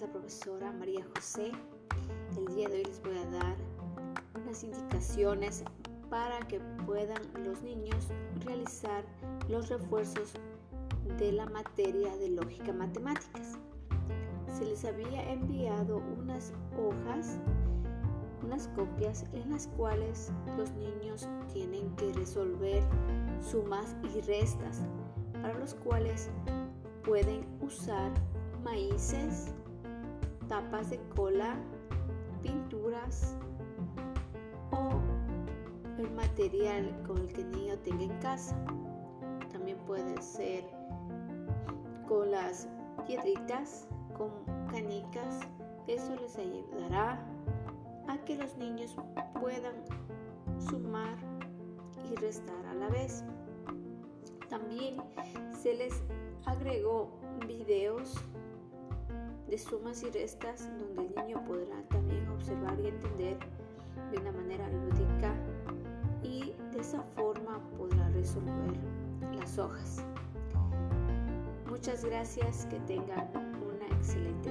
la profesora María José. El día de hoy les voy a dar unas indicaciones para que puedan los niños realizar los refuerzos de la materia de lógica matemáticas. Se les había enviado unas hojas, unas copias en las cuales los niños tienen que resolver sumas y restas, para los cuales pueden usar maíces, tapas de cola, pinturas o el material con el que el niño tenga en casa. También puede ser con las piedritas, con canicas. Eso les ayudará a que los niños puedan sumar y restar a la vez. También se les agregó videos de sumas y restas donde el niño podrá también observar y entender de una manera lúdica y de esa forma podrá resolver las hojas. Muchas gracias, que tengan una excelente.